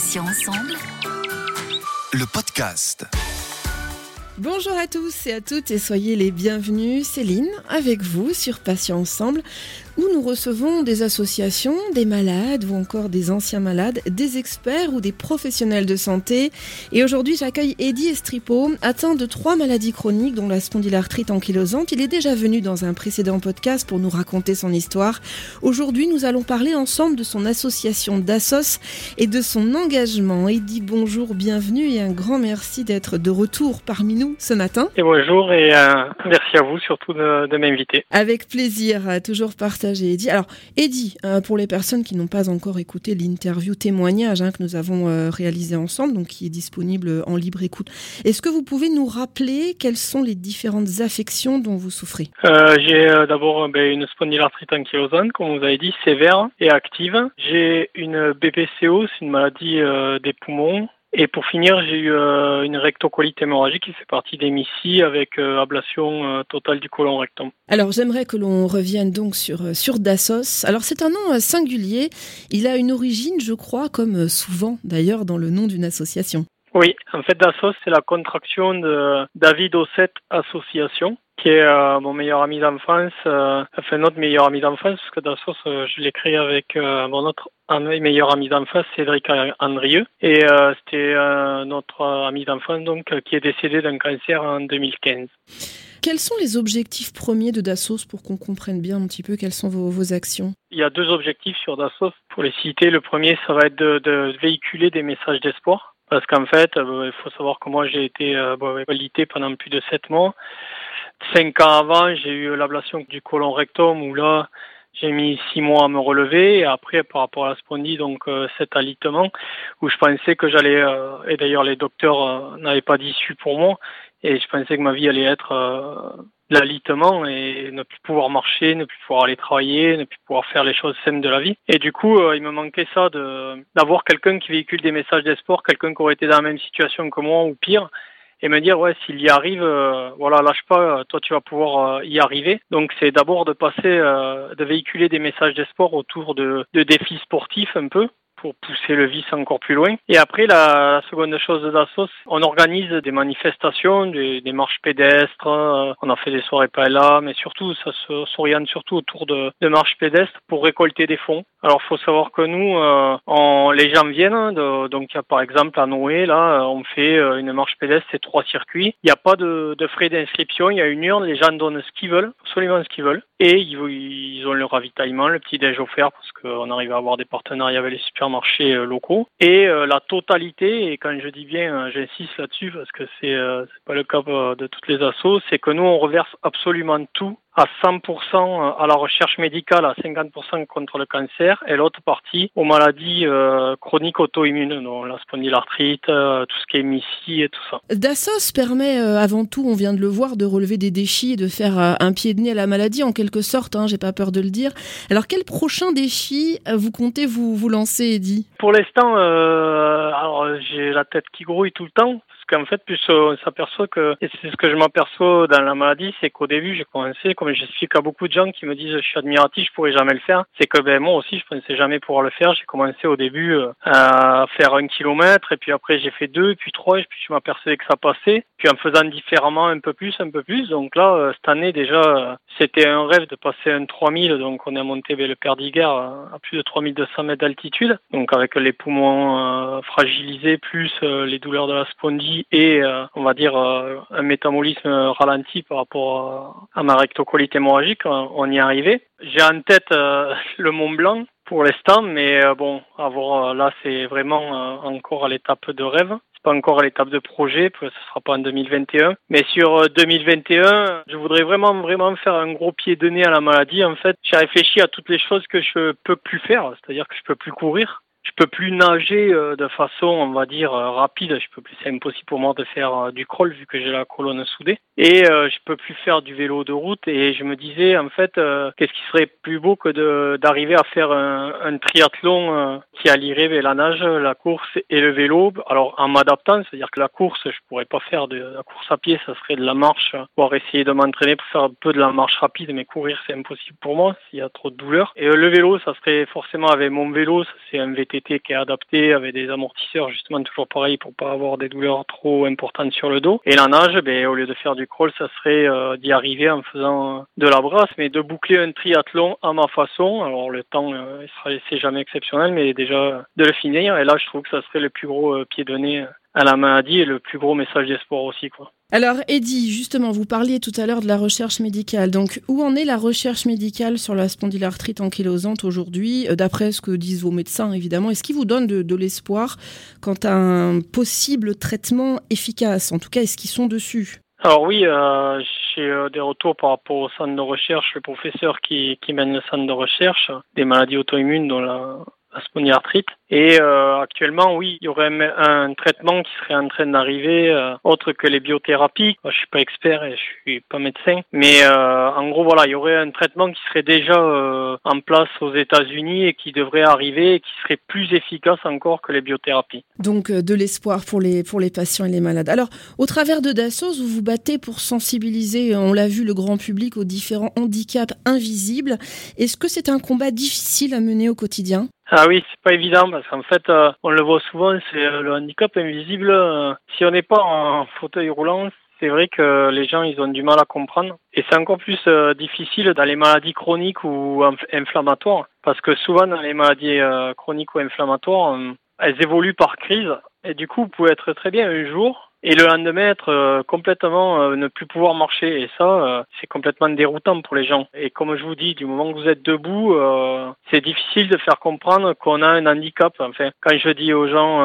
Passions ensemble. Le podcast. Bonjour à tous et à toutes et soyez les bienvenus. Céline avec vous sur Patients Ensemble où nous recevons des associations, des malades ou encore des anciens malades, des experts ou des professionnels de santé. Et aujourd'hui, j'accueille Eddie Estripo, atteint de trois maladies chroniques dont la spondylarthrite ankylosante. Il est déjà venu dans un précédent podcast pour nous raconter son histoire. Aujourd'hui, nous allons parler ensemble de son association d'Assos et de son engagement. Eddie, bonjour, bienvenue et un grand merci d'être de retour parmi nous ce matin. Et bonjour et euh, merci à vous surtout de, de m'inviter. Avec plaisir, toujours partager Eddie. Alors, Eddie, euh, pour les personnes qui n'ont pas encore écouté l'interview témoignage hein, que nous avons euh, réalisé ensemble, donc qui est disponible en libre écoute, est-ce que vous pouvez nous rappeler quelles sont les différentes affections dont vous souffrez? Euh, J'ai d'abord ben, une spondylarthrite ankylosante, comme vous avez dit, sévère et active. J'ai une BPCO, c'est une maladie des poumons et pour finir, j'ai eu euh, une rectocolite hémorragique qui fait partie des MICI avec euh, ablation euh, totale du côlon rectum. Alors j'aimerais que l'on revienne donc sur, sur Dassos. Alors c'est un nom singulier. Il a une origine, je crois, comme souvent d'ailleurs dans le nom d'une association. Oui, en fait Dassos c'est la contraction de David Osset Association qui est euh, mon meilleur ami d'enfance, euh, enfin notre meilleur ami d'enfance, parce que Dassos, euh, je l'ai créé avec mon autre meilleur ami d'enfance, Cédric Andrieux, et c'était notre ami d'enfance donc qui est décédé d'un cancer en 2015. Quels sont les objectifs premiers de Dassos pour qu'on comprenne bien un petit peu quelles sont vos, vos, actions? Il y a deux objectifs sur Dassos. Pour les citer, le premier, ça va être de, de véhiculer des messages d'espoir. Parce qu'en fait, il faut savoir que moi j'ai été euh, pendant plus de sept mois. Cinq ans avant, j'ai eu l'ablation du côlon rectum où là, j'ai mis six mois à me relever et après par rapport à la spondie, donc euh, cet alitement où je pensais que j'allais euh, et d'ailleurs les docteurs euh, n'avaient pas d'issue pour moi et je pensais que ma vie allait être euh, l'alitement et ne plus pouvoir marcher, ne plus pouvoir aller travailler, ne plus pouvoir faire les choses saines de la vie. Et du coup, il me manquait ça de d'avoir quelqu'un qui véhicule des messages d'espoir, quelqu'un qui aurait été dans la même situation que moi ou pire et me dire ouais s'il y arrive euh, voilà lâche pas toi tu vas pouvoir euh, y arriver donc c'est d'abord de passer euh, de véhiculer des messages d'espoir autour de, de défis sportifs un peu pour pousser le vice encore plus loin. Et après, la, seconde chose de Dassos, on organise des manifestations, des, marches pédestres, euh, on a fait des soirées pas là, mais surtout, ça s'oriente surtout autour de, marches pédestres pour récolter des fonds. Alors, faut savoir que nous, euh, les gens viennent, de, donc par exemple à Noé, là, on fait euh, une marche pédestre, c'est trois circuits. Il n'y a pas de, frais d'inscription, il y a une urne, les gens donnent ce qu'ils veulent, absolument ce qu'ils veulent. Et ils, ont le ravitaillement, le petit déj offert, parce qu'on arrive à avoir des partenariats avec les super marchés euh, locaux. Et euh, la totalité, et quand je dis bien, euh, j'insiste là-dessus parce que c'est c'est pas le cas de toutes les assos, c'est que nous on reverse absolument tout à 100% à la recherche médicale, à 50% contre le cancer, et l'autre partie aux maladies euh, chroniques auto-immunes, donc la spondylarthrite, euh, tout ce qui est MICI et tout ça. Dassos permet euh, avant tout, on vient de le voir, de relever des défis et de faire un pied de nez à la maladie en quelque sorte, hein, j'ai pas peur de le dire. Alors quel prochain défi vous comptez vous, vous lancer, Eddy? Pour l'instant, alors j'ai la tête qui grouille tout le temps, qu'en fait, plus on s'aperçoit que, et c'est ce que je m'aperçois dans la maladie, c'est qu'au début, j'ai commencé, comme j'explique à beaucoup de gens qui me disent je suis admiratif, je pourrais jamais le faire, c'est que ben moi aussi, je pensais jamais pouvoir le faire. J'ai commencé au début euh, à faire un kilomètre, et puis après j'ai fait deux, puis trois, et puis je m'apercevais que ça passait. Puis en faisant différemment un peu plus, un peu plus. Donc là, euh, cette année déjà, euh, c'était un rêve de passer un 3000, donc on est monté vers le Perdiguer à plus de 3200 mètres d'altitude, donc avec les poumons fragilisés plus les douleurs de la spondie et euh, on va dire euh, un métabolisme ralenti par rapport à ma rectocolite hémorragique, on y est arrivé. J'ai en tête euh, le Mont Blanc pour l'instant, mais bon, avoir là c'est vraiment encore à l'étape de rêve pas encore à l'étape de projet, ce sera pas en 2021. Mais sur 2021, je voudrais vraiment, vraiment faire un gros pied de nez à la maladie. En fait, j'ai réfléchi à toutes les choses que je peux plus faire, c'est-à-dire que je peux plus courir je peux plus nager euh, de façon, on va dire, euh, rapide. Je peux plus, c'est impossible pour moi de faire euh, du crawl vu que j'ai la colonne soudée. Et je peux plus faire du vélo de route. Et je me disais, en fait, qu'est-ce qui serait plus beau que de d'arriver à faire un, triathlon qui allierait la nage, la course et le vélo. Alors en m'adaptant, c'est-à-dire que la course, je pourrais pas faire de la course à pied, ça serait de la marche, voire essayer de m'entraîner pour faire un peu de la marche rapide, mais courir c'est impossible pour moi s'il y a trop de douleur. Et le vélo, ça serait forcément avec mon vélo, c'est un VT Qui est adapté avec des amortisseurs justement toujours pareil pour pas avoir des douleurs trop importantes sur le dos. Et la nage, ben, au lieu de faire du crawl, ça serait euh, d'y arriver en faisant de la brasse, mais de boucler un triathlon à ma façon. Alors le temps, euh, c'est jamais exceptionnel, mais déjà de le finir. Et là, je trouve que ça serait le plus gros euh, pied nez à la maladie et le plus gros message d'espoir aussi. Quoi. Alors, Eddy, justement, vous parliez tout à l'heure de la recherche médicale. Donc, où en est la recherche médicale sur la spondylarthrite ankylosante aujourd'hui, euh, d'après ce que disent vos médecins, évidemment. Est-ce qu'ils vous donnent de, l'espoir quant à un possible traitement efficace? En tout cas, est-ce qu'ils sont dessus? Alors oui, euh, j'ai euh, des retours par rapport au centre de recherche, le professeur qui, qui mène le centre de recherche, des maladies auto-immunes dont la, la spondylarthrite. Et euh, actuellement, oui, il y aurait un traitement qui serait en train d'arriver, euh, autre que les biothérapies. je suis pas expert et je suis pas médecin, mais euh, en gros, voilà, il y aurait un traitement qui serait déjà en place aux États-Unis et qui devrait arriver et qui serait plus efficace encore que les biothérapies. Donc, de l'espoir pour les pour les patients et les malades. Alors, au travers de Dassos, vous vous battez pour sensibiliser, on l'a vu, le grand public aux différents handicaps invisibles. Est-ce que c'est un combat difficile à mener au quotidien? Ah oui, c'est pas évident parce qu'en fait, euh, on le voit souvent, c'est euh, le handicap invisible. Euh, si on n'est pas en fauteuil roulant, c'est vrai que les gens ils ont du mal à comprendre et c'est encore plus difficile dans les maladies chroniques ou inflammatoires parce que souvent dans les maladies chroniques ou inflammatoires, elles évoluent par crise et du coup vous pouvez être très bien un jour et le lendemain être euh, complètement euh, ne plus pouvoir marcher. Et ça euh, c'est complètement déroutant pour les gens. Et comme je vous dis du moment que vous êtes debout c'est difficile de faire comprendre qu'on a un handicap enfin. Quand je dis aux gens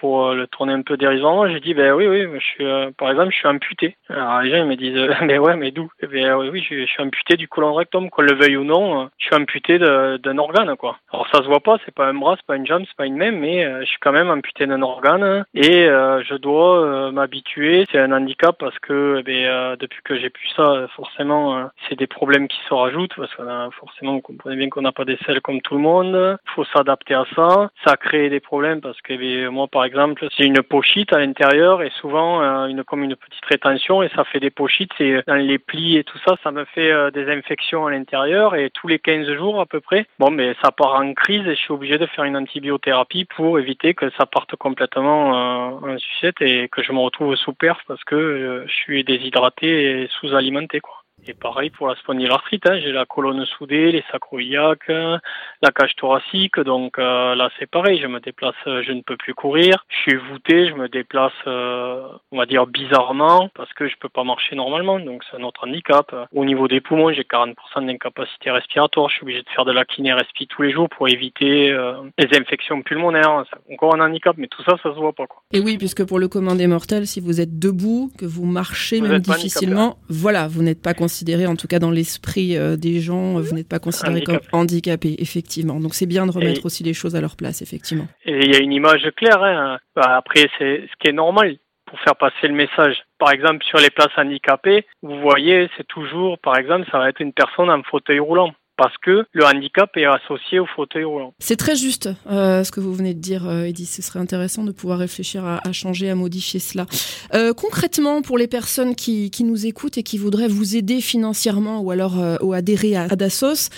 pour le tourner un peu dérisoirement je dis ben oui oui je suis par exemple je suis amputé alors les gens ils me disent mais ouais mais d'où? Ben oui oui je, suis amputé du colon rectum qu'on le veuille ou non je suis amputé d'un organe quoi alors ça se voit pas c'est pas un bras c'est pas une jambe c'est pas une main mais je suis quand même amputé d'un organe et je dois euh, m'habituer. C'est un handicap parce que eh ben, euh, depuis que j'ai pu ça, forcément, euh, c'est des problèmes qui se rajoutent parce que forcément, vous comprenez bien qu'on n'a pas des selles comme tout le monde. Il faut s'adapter à ça. Ça crée des problèmes parce que eh ben, moi, par exemple, j'ai une pochette à l'intérieur et souvent une comme une petite rétention et ça fait des pochites. C'est dans les plis et tout ça, ça me fait des infections à l'intérieur et tous les 15 jours à peu près. Bon, mais ça part en crise et je suis obligé de faire une antibiothérapie pour éviter que ça parte complètement en sucette et que je me retrouve sous perf parce que euh, je suis déshydraté et sous-alimenté quoi. Et pareil pour la spondylarthrite, hein, j'ai la colonne soudée, les sacroiliaques, la cage thoracique, donc euh, là c'est pareil, je me déplace, euh, je ne peux plus courir, je suis voûté, je me déplace, euh, on va dire bizarrement, parce que je peux pas marcher normalement, donc c'est un autre handicap. Au niveau des poumons, j'ai 40% d'incapacité respiratoire, je suis obligé de faire de la kiné respi tous les jours pour éviter les infections pulmonaires, c'est encore un handicap, mais tout ça, ça se voit pas. Quoi. Et oui, puisque pour le commun des mortels, si vous êtes debout, que vous marchez même difficilement, voilà, vous n'êtes pas considéré, en tout cas dans l'esprit euh, des gens, vous n'êtes pas considéré comme handicapé, effectivement. Donc c'est bien de remettre aussi les choses à leur place, effectivement. Et il y a une image claire. Hein. Bah, après, c'est ce qui est normal pour faire passer le message. Par exemple, sur les places handicapées, vous voyez, c'est toujours, par exemple, ça va être une personne en fauteuil roulant parce que le handicap est associé au fauteuil roulant. C'est très juste euh, ce que vous venez de dire, euh, Edith. Ce serait intéressant de pouvoir réfléchir à, changer, à modifier cela. Euh, concrètement, pour les personnes qui, nous écoutent et qui voudraient vous aider financièrement ou alors ou adhérer à, à Dassos,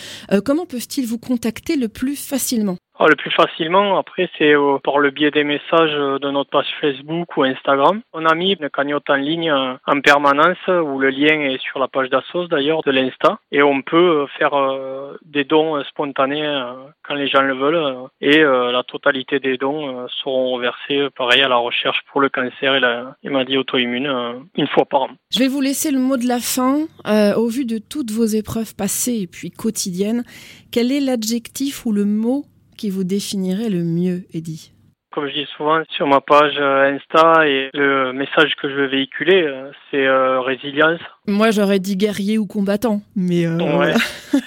comment peuvent-ils vous contacter le plus facilement? Ah, le plus facilement, après, c'est euh, par le biais des messages euh, de notre page Facebook ou Instagram. On a mis une cagnotte en ligne euh, en permanence où le lien est sur la page d'Assos d'ailleurs de l'Insta et on peut faire des dons spontanés quand les gens le veulent et la totalité des dons seront reversés pareil à la recherche pour le cancer et la maladie auto-immune une fois par an. Je vais vous laisser le mot de la fin. au vu de toutes vos épreuves passées et puis quotidiennes, quel est l'adjectif ou le mot qui vous définirait le mieux, Eddie comme je dis souvent sur ma page euh, Insta et le message que je veux véhiculer, euh, c'est euh, résilience. Moi, j'aurais dit guerrier ou combattant, mais ouais.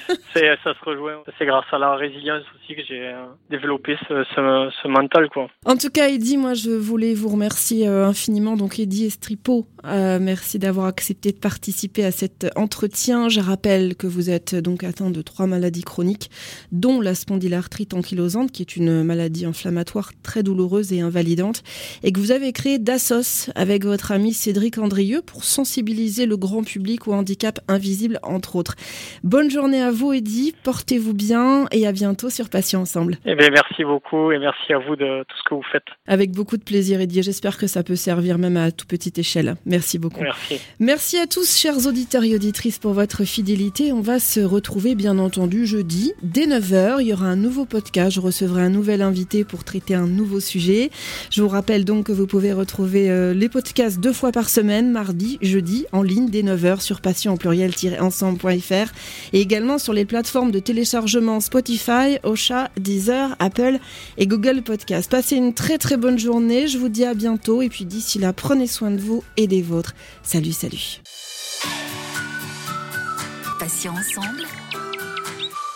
ça se rejoint. C'est grâce à la résilience aussi que j'ai développé ce, ce, mental, quoi. En tout cas, Eddie, moi, je voulais vous remercier infiniment. Donc, Eddie Estripo, merci d'avoir accepté de participer à cet entretien. Je rappelle que vous êtes donc atteint de trois maladies chroniques, dont la spondylarthrite ankylosante, qui est une maladie inflammatoire très douloureuse douloureuse et invalidante, et que vous avez créé Dassos avec votre ami Cédric Andrieux pour sensibiliser le grand public public ou handicap invisible, entre autres. Bonne journée à vous, Eddy. Portez-vous bien et à bientôt sur Patients Ensemble. Eh bien, merci beaucoup et merci à vous de tout ce que vous faites. Avec beaucoup de plaisir, Eddy. J'espère que ça peut servir même à toute petite échelle. Merci beaucoup. Merci. Merci à tous, chers auditeurs et auditrices, pour votre fidélité. On va se retrouver, bien entendu, jeudi, dès 9h. Il y aura un nouveau podcast. Je recevrai un nouvel invité pour traiter un nouveau sujet. Je vous rappelle donc que vous pouvez retrouver euh, les podcasts deux fois par semaine, mardi, jeudi, en ligne dès 9h sur passion pluriel-ensemble.fr et également sur les plateformes de téléchargement Spotify, Ocha, Deezer, Apple et Google Podcast. Passez une très très bonne journée. Je vous dis à bientôt et puis d'ici là, prenez soin de vous et des vôtres. Salut, salut.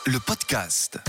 Le podcast.